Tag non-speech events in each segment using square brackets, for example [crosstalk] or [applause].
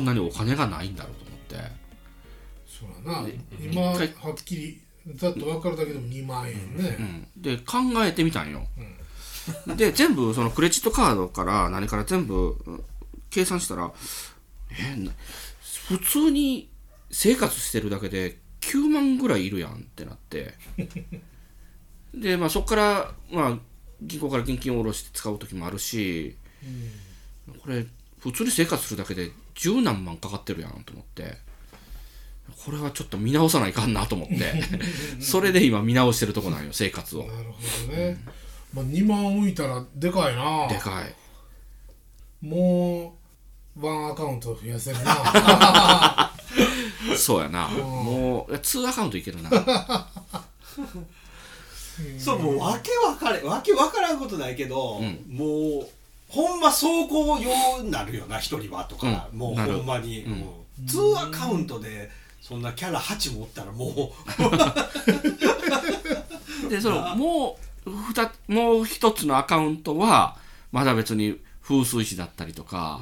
んなにお金がないんだろうと思って。そうだな。で今はっきりざっと分かるだけでも2万円ね、うん、で考えてみたんよ、[laughs] で全部そのクレジットカードから何から全部うん計算したらえな普通に生活してるだけで9万ぐらいいるやんってなって。[laughs] でまあそこからまあ銀行から現金を下ろして使う時もあるし、これ普通に生活するだけで十何万かかってるやんと思って。これはちょっと見直さないかんなと思って。[laughs] それで今見直してるとこなんよ生活を。なるほどね、まあ、2万浮いたらでかいな。でかい。もうワンアカウント増やせるな。[laughs] そうやな。もう2アカウントいけるな。[laughs] そうもうわけわかれわけわからんことないけど、うん。もうほんま走行用になるよな一人はとか、うん。もうなる。ほんまに、うん。もう2アカウントでそんなキャラ8もおったらも [laughs] でそのもうふたもう一つのアカウントはまだ別に風水師だったりとか、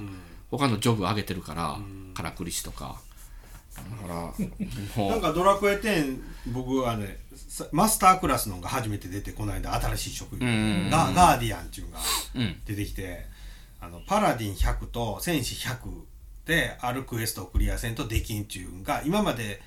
他のジョブ上げてるから、からくり師とかだからなんかドラクエ10僕はねさマスタークラスのが初めて出てこの間新しい職業、うんうんうんガガーディアンっていうのがうん出てきてあのパラディン100と戦士100であるクエストをクリアせんとできんっていうのが今まで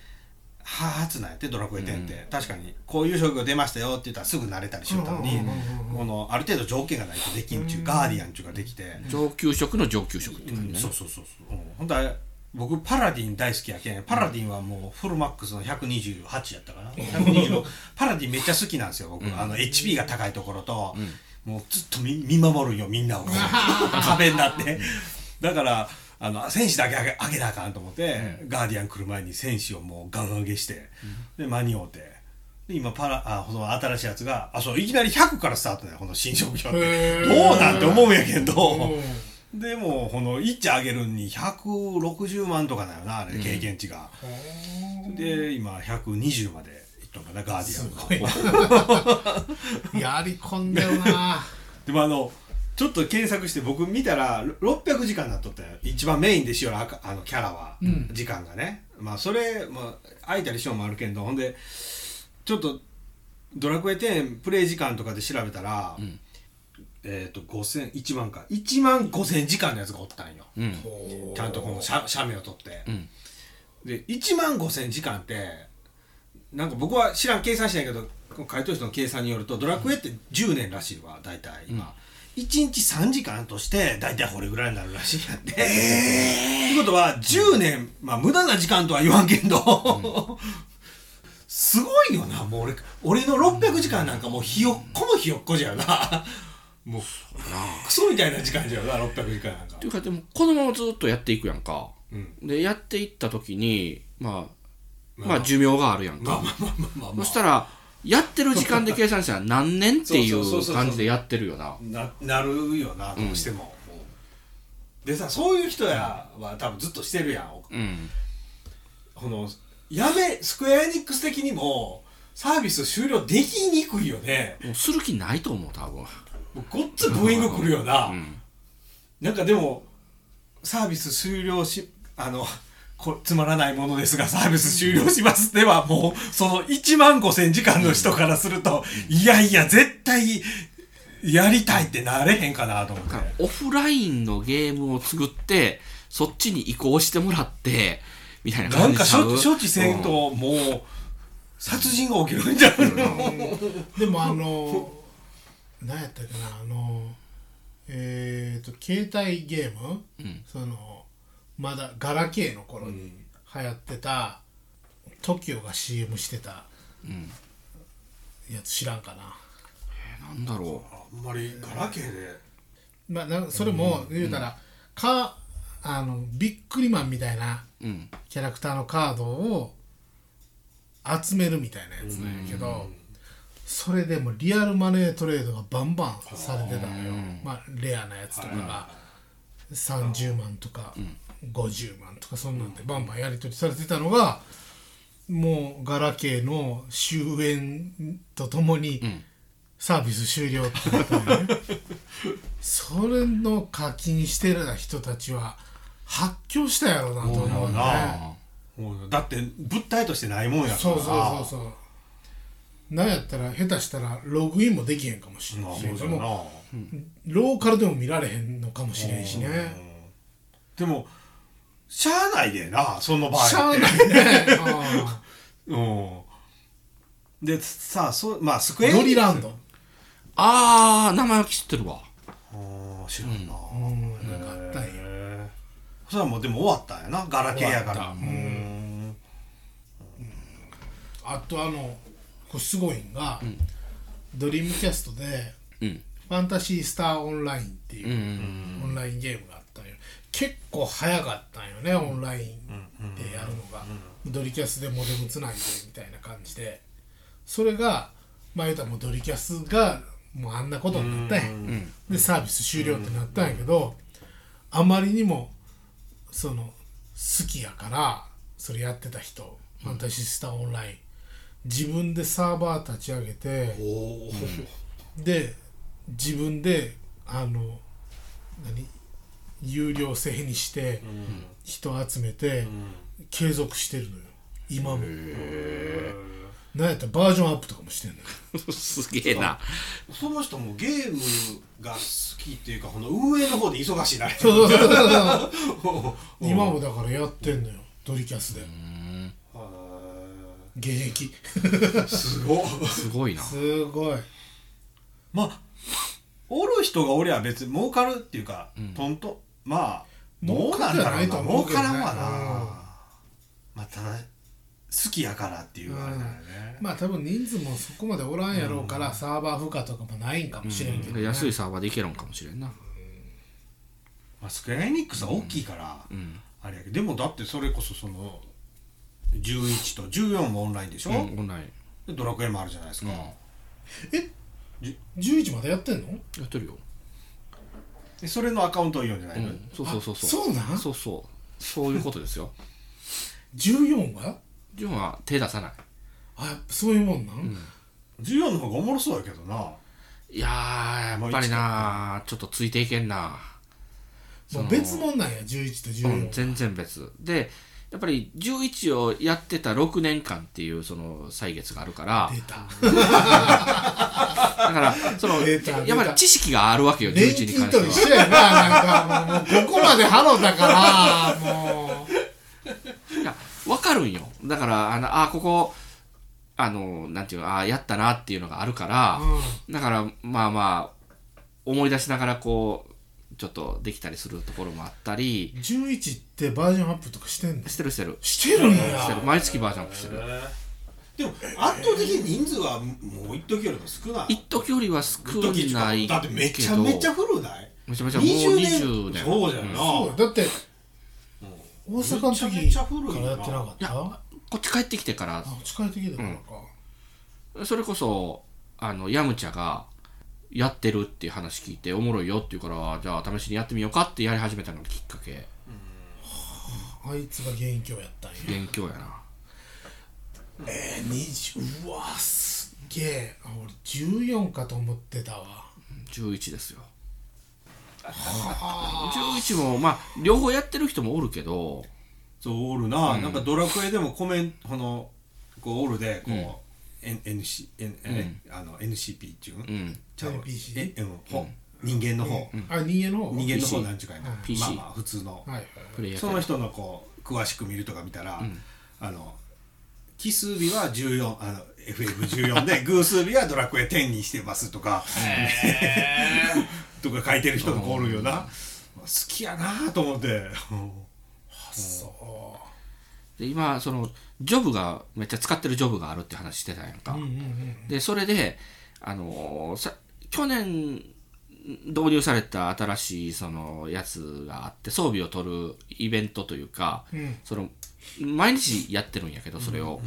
初なんやってドラクエ10って、確かにこういう職業出ましたよって言ったらすぐ慣れたりしよったのに、うんうんうんうん。このある程度条件がないとできんっていうガーディアンっていうのができて、上級職の上級職って感じね、そうそうそうそう、うん、ほ僕パラディン大好きやけんパラディンはもうフルマックスの128やったかな。126パラディンめっちゃ好きなんですよ僕、あの HP が高いところと、もうずっと見見守るんよみんなを。[laughs] 壁になって。だからあの戦士だけ上げ上げなあかんと思って、ガーディアン来る前に戦士をもうガン上げして、で間に合うて。で今パラあこの新しいやつがあそういきなり100からスタートだよこの新職業って。どうなんて思うんやけど、うんでもこの1上げるに160万とかだよなあれ経験値が、で今120までいったのかなガーディアンが。やり込んだよな。[laughs] でもあのちょっと検索して僕見たら600時間なっとったよ。一番メインでしよるあのキャラは、うん。時間がね。まあそれ、まあ、空いたりしようもあるけどほんでちょっとドラクエ10プレイ時間とかで調べたら、んえっ、と5000 1万か。1万5000時間のやつがおったんよ。うん。ちゃんとこの写写メを撮って、ん。で1万5000時間ってなんか僕は知らん計算しないけど回答者の計算によるとドラクエって10年らしいわ大体今、1日3時間として大体これぐらいになるらしいんやって。ということは10年、まあ無駄な時間とは言わんけど、[laughs] すごいよなもう俺俺の600時間なんかもうひよっこもひよっこじゃよなもう。クソみたいな時間じゃよな600時間なんか。っていうかでもこのままずっとやっていくやんか、うん。でやっていった時にまあまあ。まあ寿命があるやんか、そしたらやってる時間で計算したら何年っていそう感じでやってるよな。あ、ななるよなどうしても、でさそういう人やは多分ずっとしてるやん。うん。このやめスクエアエニックス的にもサービス終了できにくいよね。もうする気ないと思う多分ごっつブーイング来るよな、ん。なんかでもサービス終了しあのこつまらないものですがサービス終了しますではもうその1万5000時間の人からすると、いやいや絶対やりたいってなれへんかなと思って。オフラインのゲームを作ってそっちに移行してもらってみたいななんか感じちゃう？処処置せんともう殺人が起きるんじゃうの、でもあの何やったっけなあのえっ、と携帯ゲーム、そのまだガラケーの頃に流行ってた TOKIO が CM してたやつ知らんかな、なんだろあんまりガラケーで。まあ、なんそれも言うたら、かあのビックリマンみたいなううん。キャラクターのカードを集めるみたいなやつなんやけど、それでもリアルマネートレードがバンバンされてたのよ、まあ、レアなやつとかが30万とか50万とかそんなんでバンバンやり取りされてたのがもうガラケーの終焉とともにサービス終了ってなったんよねそれの課金してる人たちは発狂したやろなと思うね。だって物体としてないもんやからそうそうそうそうなんやったら下手したらログインもできへんかもしれないしそうローカルでも見られへんのかもしれんしね。でもしゃあないでなその場合って。しゃあないね。[laughs] うん。でさあそうまあスクうんエアドリランド。ああ名前は知ってるわ。ああ知らんな、うん。なんかあったんや。へえそれはもうでも終わったんやなガラケーやから。終わった。うん。あとあのこれすごいんが、ドリームキャストでうん。ファンタシースターオンラインっていう、うんオンラインゲームがあったんよ。結構早かったんよねオンラインでやるのが、ドリキャスでモデムつないでみたいな感じで。それがまあ言うたらもうドリキャスがもうあんなことになったんや、うんでサービス終了ってなったんやけど、あまりにもその好きやからそれやってた人、ファンタシースターオンライン自分でサーバー立ち上げて、おおで自分であの何有料制にして人集めて継続してるのよ。今も。なんやったらバージョンアップとかもしてんのよ。[laughs] すげえな。その人もゲームが好きっていうかこの運営の方で忙しいな。今もだからやってんのよドリキャスで現役。すごい。すごいな。すごい。まあおる人がおりゃ別に儲かるっていうか、トント。ンまあ儲かんじゃないと思うけどね。儲からんわな、うん。まあただ好きやからっていうあれだよね、まあ多分人数もそこまでおらんやろうから、サーバー負荷とかもないんかもしれんけど、ね。安いサーバーでいけるんかもしれんな。まあ、スクエアエニックスは大きいから、うん。あれやけど。でもだってそれこそその11と14もオンラインでしょ、うんオンライン。でドラクエもあるじゃないですか、え？11までやってんの？やってるよ。でそれのアカウントを言うんじゃないの、うんそうそうそうあそうなん？そうそう。そういうことですよ。14は？ジョンは手出さない。あやっぱそういうもんなん、14の方がおもろそうやけどな。いやーやっぱりなちょっとついていけんな。もう別物なんや11と14、うん、全然別。でやっぱり11をやってた6年間っていうその歳月があるから出た。[laughs] だからそのやっぱり知識があるわけよ年11に金関しては。と一緒やななんかもうここまでハローだからもう。いや分かるんよ。だからあのあここあのなんていうのあやったなっていうのがあるから、だからまあまあ思い出しながらこうちょっとできたりするところもあったり。11ってバージョンアップとかしてんの？してるしてる。してるんしてやる。毎月バージョンアップしてる。でも圧倒的に人数はもう一時よりも少ない？一時よりは少ないけど。だってめちゃめちゃ古ない？めちゃめちゃもう20 20年？年。そうじゃん。な、そう。だって大阪の時ちゃ古いなからやってなかった？こっち帰ってきてから。あ近い的だからか、それこそあのヤムチャがやってるっていう話聞いておもろいよって言うからじゃあ試しにやってみようかってやり始めたのがきっかけ。あ。いつが元凶やったんや。勉強やな。えー、20うわすっげえあ俺14かと思ってたわ。11ですよ。11もまあ両方やってる人もおるけど。そうおるな、なんかドラクエでもコメントこのこうおるでこう、N NC N えあの NCP っていうの、うん。ちゃう NPC えうん。ほ人間の方、あ人間の方？人間の方 PC なんちゅうかいな、PC まあまあ普通の、はいはいプレイヤーその人のこう詳しく見るとか見たら、あの奇数日は14あの FF14 で偶数日はドラクエ10にしてますとか [laughs] とか書いてる人とかおるよな、好きやなと思って、うんそで今そのジョブがめっちゃ使ってるジョブがあるって話してたやんか、ううんうんうん。でそれであのーさ去年導入された新しいそのやつがあって装備を取るイベントというか、うん。その毎日やってるんやけどそれを、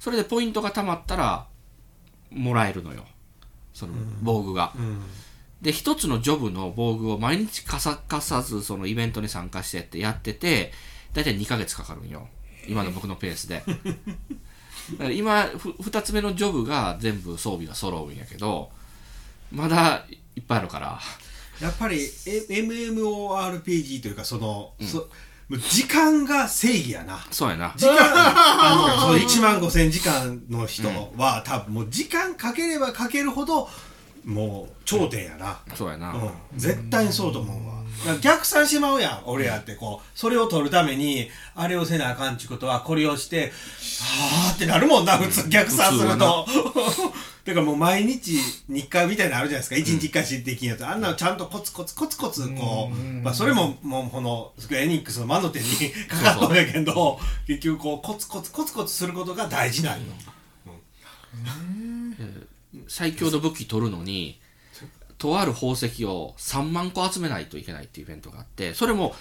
それでポイントがたまったらもらえるのよ。その防具が、うん。で一つのジョブの防具を毎日かさかさずそのイベントに参加してってやってて大体2ヶ月かかるんよ今の僕のペースで。だから今ふ2つ目のジョブが全部装備が揃うんやけどまだいっぱいあるから。やっぱりえ MMORPG というかその、そもう時間が正義やな。そうやな。時間。[laughs] あのその1万5000時間の人は、多分もう時間かければかけるほどもう頂点やな、そうやな、うん、絶対にそうと思うわ逆算してまうやん。俺やってこうそれを取るためにあれをせなあかんちゅうことはこれをしてはあってなるもんな普通逆算すると。だ [laughs] からもう毎日日課みたいなのあるじゃないですか。一日一回しできんやつあんなのちゃんとコツコツコツコツこう、まあ、それももうこのスクエアエニックスの魔の手にかかったんやけど結局こうコツコツコツコツすることが大事なんよ、最強の武器取るのにとある宝石を3万個集めないといけないっていうイベントがあってそれも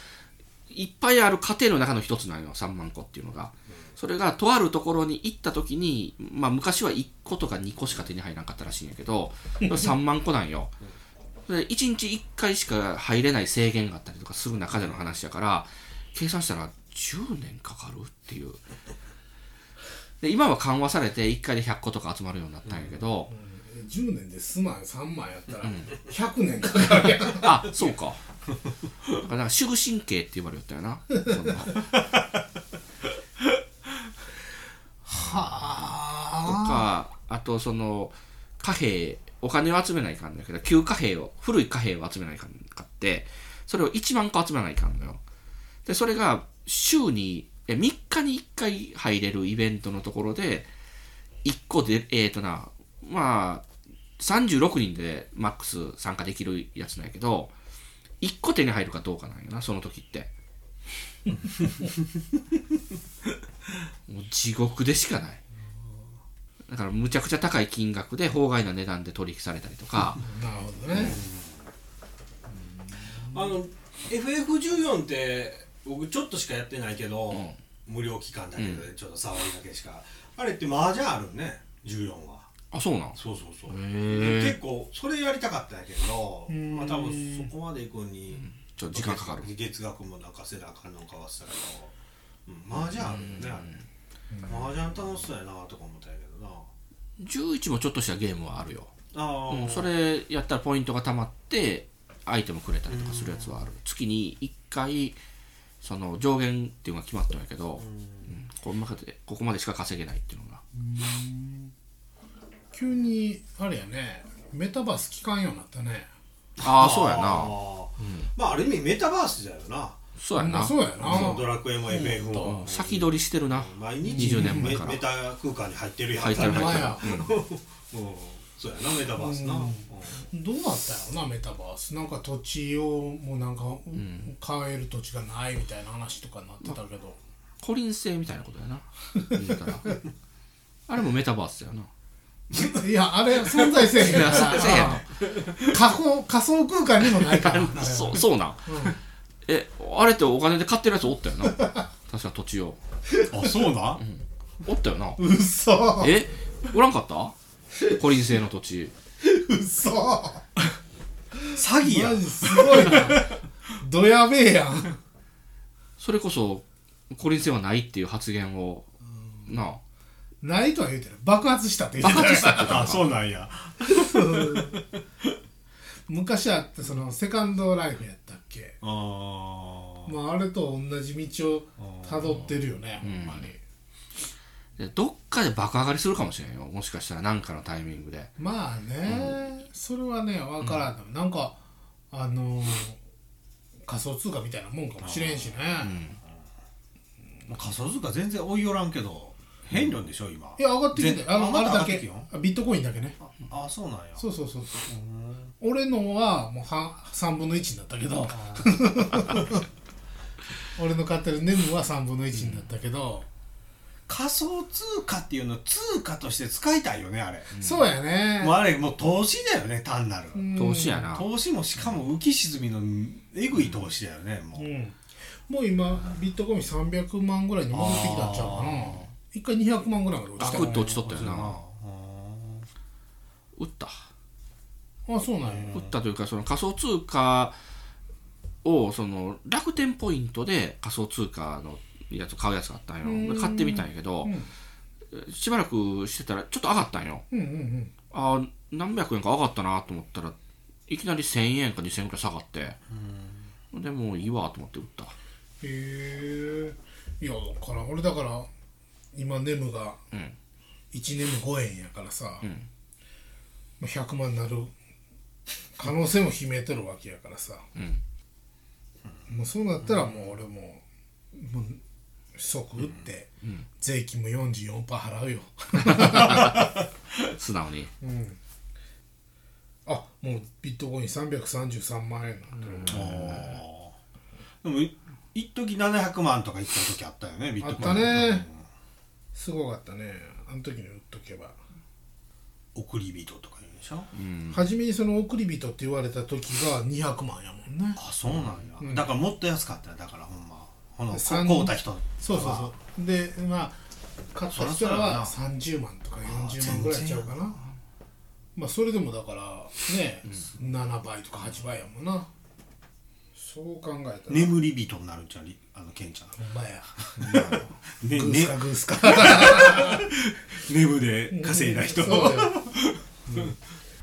いっぱいある過程の中の一つなんよ3万個っていうのが。それがとあるところに行った時に、まあ、昔は1個とか2個しか手に入らなかったらしいんやけど [laughs] 3万個なんよ。で1日1回しか入れない制限があったりとかする中での話だから計算したら10年かかるっていう。で今は緩和されて1回で100個とか集まるようになったんやけど、10年で済まん3万やったら100年かかるやんあそうか。だから守護神経って言われよったよな。そんな。とかあとその貨幣お金を集めないかんだけど旧貨幣を古い貨幣を集めないかんかってそれを1万個集めないかんのよ。でそれが週にえ3日に1回入れるイベントのところで1個でえっ、ー、となまあ36人でマックス参加できるやつなんやけど1個手に入るかどうかなんよなその時って。[laughs] もう地獄でしかない。だからむちゃくちゃ高い金額で法外な値段で取引されたりとか。なるほどね。あの FF14 って僕ちょっとしかやってないけど、ん。無料期間だけど、ちょっと触りだけしか。あれって麻雀あるね14はあそうなん？そうそうそう。結構それやりたかったんやけどん。まあ多分そこまで行くに、ちょっと時間かかる。月額もなんかせなあかんのかわせたけど、うん、麻雀あるよねあれ。麻雀楽しそうやなとか思ったんやけどな。11もちょっとしたゲームはあるよ、ああ、うん、それやったらポイントがたまってアイテムくれたりとかするやつはある。月に1回その上限っていうのが決まったんやけど、うん。ここまでここまでしか稼げないっていうのが急にあれやねメタバース聞かんようになったね。ああそうやな。あーまあある意味メタバースだよな。そうやな。まあそうやな。ドラクエも FF も、先取りしてるな。毎日20年前から。メメタ空間に入ってるやん。入ってる入ってる。[laughs] うん。そうやなメタバースな、うん。どうなったんやろなメタバース。なんか土地をもうなんか、買える土地がないみたいな話とかになってたけど、コリン星みたいなことやな。言うたら。[laughs] あれもメタバースだよないやあれ存在せえへんから。仮想仮想空間にもないから。[laughs] そうそうなん、えあれってお金で買ってるやつおったよな？確か土地を。あそうな、おったよな。うそえ？おらんかった？コリン星の土地。うそ詐欺やマジすごいな。どやべえやん。それこそコリン星はないっていう発言をなあないとは言うてる爆発したって言って爆た発したってた。あそうなんや。[laughs] 昔あってそのセカンドライフやったっけ？あー。まああれと同じ道をたどってるよねほん。まにでどっかで爆上がりするかもしれんよ。もしかしたら何かのタイミングで。まあね、それはね分からん、なんかあのー仮想通貨みたいなもんかもしれんしね、まあ仮想通貨全然追いよらんけど変論でしょ今？いや上がってきて全あのあれだけ。ビットコインだけね。ああそうなんや。そうそうそうそう。俺のはもうは3分の1になったけど。[laughs] 俺の買ってるネムは3分の1になったけど、仮想通貨っていうのを通貨として使いたいよねあれ、そうやね。もうあれもう投資だよね単なる、うん。投資やな。投資もしかも浮き沈みのえぐい投資だよねもう、うん。もう今ビットコイン300万ぐらいに戻ってきたんちゃうかな一回200万ぐらいまで落ちたガクッと落ちとったよな。打った。あそうなんや。打ったというかその仮想通貨をその楽天ポイントで仮想通貨のやつ買うやつがあったんよ。で買ってみたんやけど、しばらくしてたらちょっと上がったんよ。うんうんうん。上あ何百円か上がったなと思ったらいきなり1000円か2000円くらい下がって。でもういいわと思って売った。へえいやだから俺だから今ネムがうん。1ネム5円やからさ、まあ100万になる可能性も秘めてるわけやからさ、もうそうなったらもう俺ももう即売って、税金も44%払うよ。素直に。あもうビットコイン333万円なんてる、でもい一時700万とかいった時あったよねビットコイン。あったねすごかったね。あの時に売っとけば、うん送り人とか言うんでしょ、初めにその送り人って言われた時が200万やもんね。あそうなんや、だからもっと安かったよだからほんま。こ三買うた人そうそうそう。でまあ買った人らは30万とか40万ぐらいちゃうかな。まあそれでもだからね、7倍とか8倍やもんな。そう考えたら、眠り人になるんちゃう？りあのケンちゃん。ほんまや。ねグースかグースか。眠 [laughs] で稼いだ人、そうだよ。うん。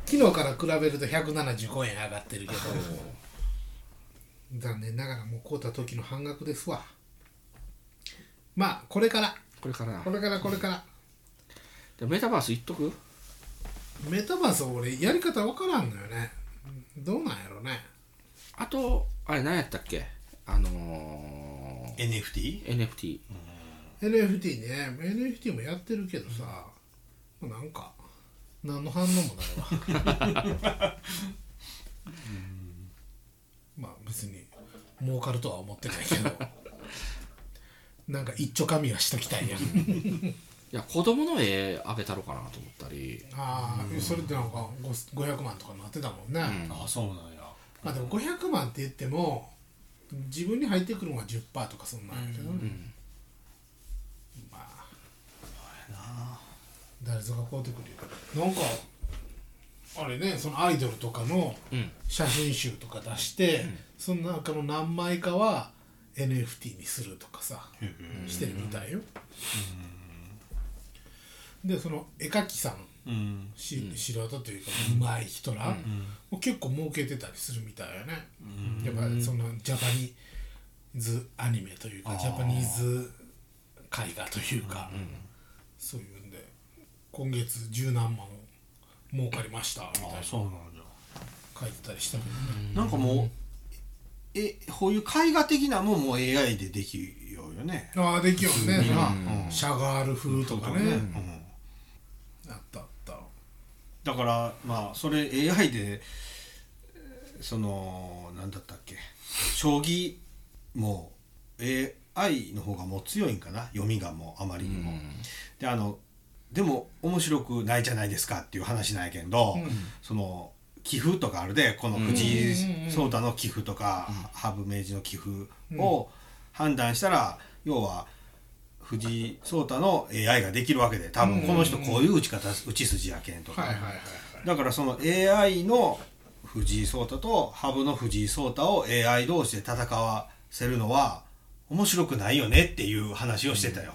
昨日から比べると175円上がってるけど。残念ながらもう買うた時の半額ですわ。まあこれから。これから。これからこれから。でメタバースいっとく？メタバース俺やり方わからんのよね。どうなんやろね。あとあれ何やったっけ？あの NFT? ー、NFT NFT ね。NFT もやってるけどさもうなんか何の反応もないわ。[laughs] まあ別に儲かるとは思ってないけど。なんか一丁紙はしときたいやん。いや子供の絵あげたろかなと思ったり。ああそれってなんかご500万とかなってたもんね、あそうなんや。まあでも500万って言っても自分に入ってくるのは10%とかそんなんやけどね、まあ。誰ぞが買うてくる。よなんかあれねそのアイドルとかのうん。写真集とか出して、その中の何枚かは NFT にするとかさしてるみたいよ、でその絵描きさんうん。し、素人というかうまい人ら、もう結構儲けてたりするみたいよね、やっぱりそのジャパニーズアニメというかジャパニーズ絵画というか、そういうんで今月十何万儲かりましたみたいな。あそうなんや。書いてたりしたけどね、なんかもうえこういう絵画的なもんも AI でできようよね。ああできるよね、うん。シャガール風とかね、だからまあそれ AI でえーその何だったっけ将棋も AI の方がもう強いんかな読みがもうあまりにも、であのでも面白くないじゃないですかっていう話なんやけど、その棋譜とかあるでこの藤井聡太の棋譜とか、羽生名人の棋譜を判断したら、要は藤井聡太の AI ができるわけで多分この人こういう打ち方打ち筋やけんとか、だからその AI の藤井聡太と羽生の藤井聡太を AI 同士で戦わせるのは面白くないよねっていう話をしてたよ。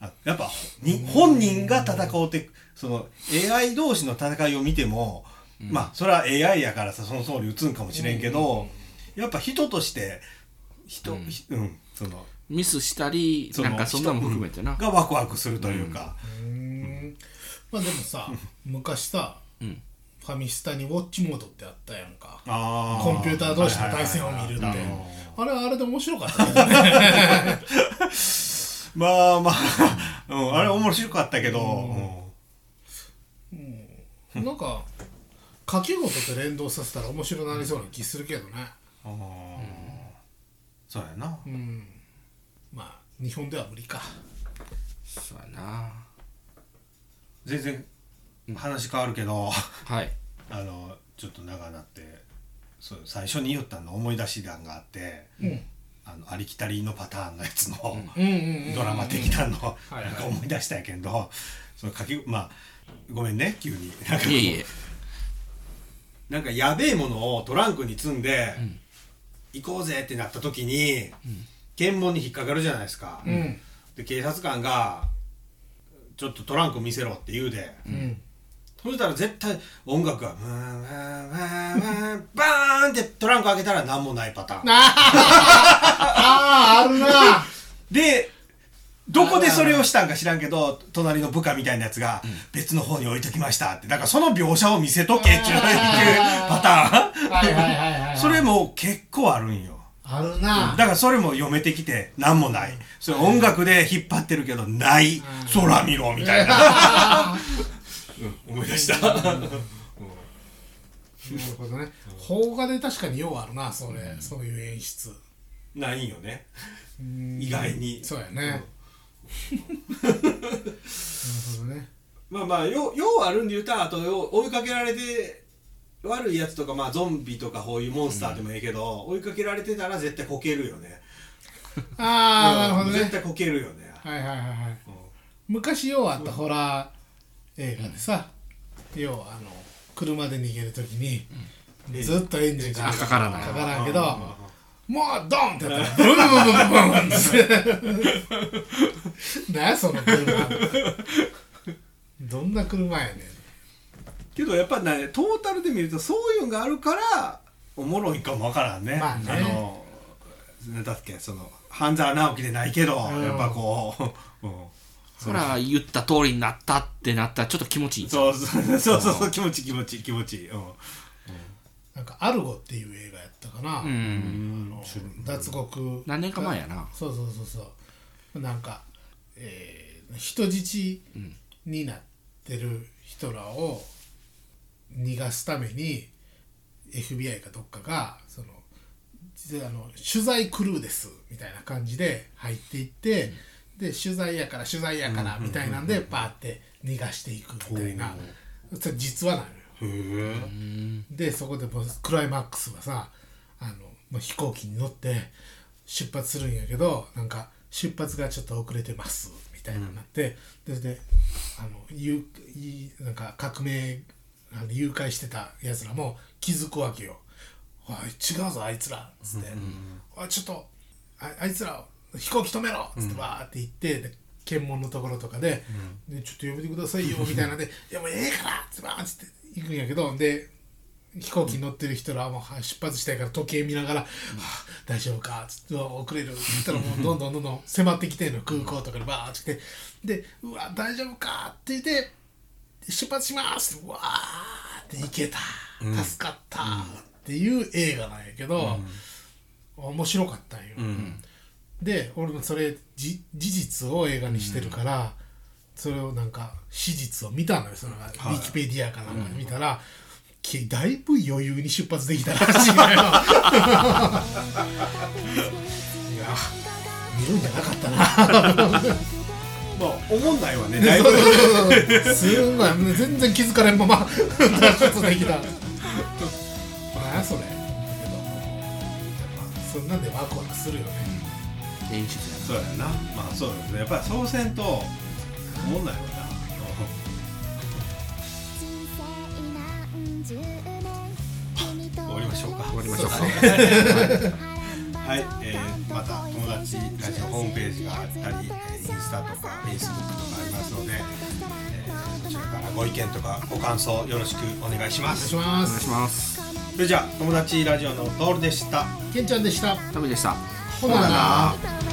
あやっぱに本人が戦おうってその AI 同士の戦いを見ても、まあそれは AI やからさその通り打つんかもしれんけど、やっぱ人として人、ひうん、そのミスしたりなんかそんなのも含めてな。がワクワクするというか、うーん。まあでもさ昔さ、ん。ファミスタにウォッチモードってあったやんか。あー。コンピューター同士の対戦を見るって。はいはいはい。はいあれはあれで面白かった。けどねまあまあ、うん、あれ面白かったけど、なんか掛け事と連動させたら面白くなりそうな気するけどね。うん。そうやな、うん。まあ日本では無理か。そうやな。全然話変わるけど、はい。あのちょっと長なってそう最初に言ったの思い出し談があって、うん。あのありきたりのパターンのやつの、うん。うんうんドラマ的なの、はいはい。なんか思い出したんやけどその書きまあごめんね急に。なんかいなんかやべえものをトランクに積んで、行こうぜってなった時に、検問に引っかかるじゃないですか、うん。で警察官が「ちょっとトランク見せろ」って言うで、うん。トそしたら絶対音楽が「ワンワンワンワンバーン!」ってトランク開けたら何もないパターン。あああるな。でどこでそれをしたんか知らんけど隣の部下みたいなやつが別の方に置いときましたって。だからその描写を見せとけっていうパターン。はいはいはいはい。それも結構あるんよあるな。だからそれも読めてきて何もない。それ音楽で引っ張ってるけどない。空見ろみたいな。思い出した。なるほどね。邦画で確かにようあるなそれ、そういう演出。ないよね。意外に。そうやね、[laughs] なるほどね。まあまあよようあるんで言うたらあと追いかけられて悪いやつとかまあゾンビとかこういうモンスターでもいいけど、追いかけられてたら絶対こけるよね。ああなるほどね。絶対こけるよね。はいはいはいはい。昔ようあったホラー映画でさ、要はあの車で逃げるときに、ずっとエンジンがかからない。かからんけど、もうドンってやった。らブンブンブンブンブンブンって何やその車どんな車やねんけどやっぱねトータルで見るとそういうのがあるからおもろいかもわからんね,、まあね。のなんだっけその半沢直樹でないけど、うん。やっぱこう、うん。そら言った通りになったってなったらちょっと気持ちいいそうそうそうそうそう気持ちいい気持ちいい気持ちいい、うん。なんか「アルゴ」っていう映画やったかな、うん。あの脱獄。何年か前やな。そうそうそうそう。なんか、えー人質になってる人らを逃がすために FBI かどっかがその実はあの取材クルーですみたいな感じで入っていって、で取材やから取材やからみたいなんでパーって逃がしていくみたいな、それ実話なのよ。でそこでもうクライマックスはさあのもう飛行機に乗って出発するんやけどなんか出発がちょっと遅れてますみたいななって、でであのゆいなんか革命あの誘拐してたやつらも気づくわけよ「おい違うぞあいつら」っつって「おいちょっとああいつら飛行機止めろ!」っつってわーって言ってで検問のところとかで,、で「ちょっとやめてくださいよ」みたいなん [laughs] で「いやもうええから!」っつってバーンっつって行くんやけどで飛行機に乗ってる人らはもうは出発したいから時計見ながら「はあ大丈夫か?」っつってうわ「遅れる」っつったらもう [laughs] どんどんどんどん迫ってきてんの空港とかにバーッて来てで「うわ大丈夫か?」って言って「出発します」わーって行けた。助かった。っていう映画なんやけど、面白かったんよ。で俺もそれじ事実を映画にしてるから、それをなんか史実を見たのよ。その、ウィキペディアかなんかで見たら、きだいぶ余裕に出発できたらしいのよ。[laughs] いや見るんじゃなかったな [laughs] まあ思んないわね [laughs] だいぶ。すんごい。全然気づかれんまま。[laughs] 脱出できた。何やそれ。だけどやっぱそんなんでワクワクするよね。演出やそうやな。まあそうですね。やっぱりそうせんと思んないわな。終わりましょうか。[laughs] 終わりましょうかはい、えー、また友達ラジオホームページがあったり、えーインスタとかフェイスブックとかありますので、えー、こちらからご意見とかご感想よろしくお願いしまお願いす。しまお願いしすます。それじゃあ友達ラジオのトールでした。けんちゃんでした。ダメでした。ほなな。ほなな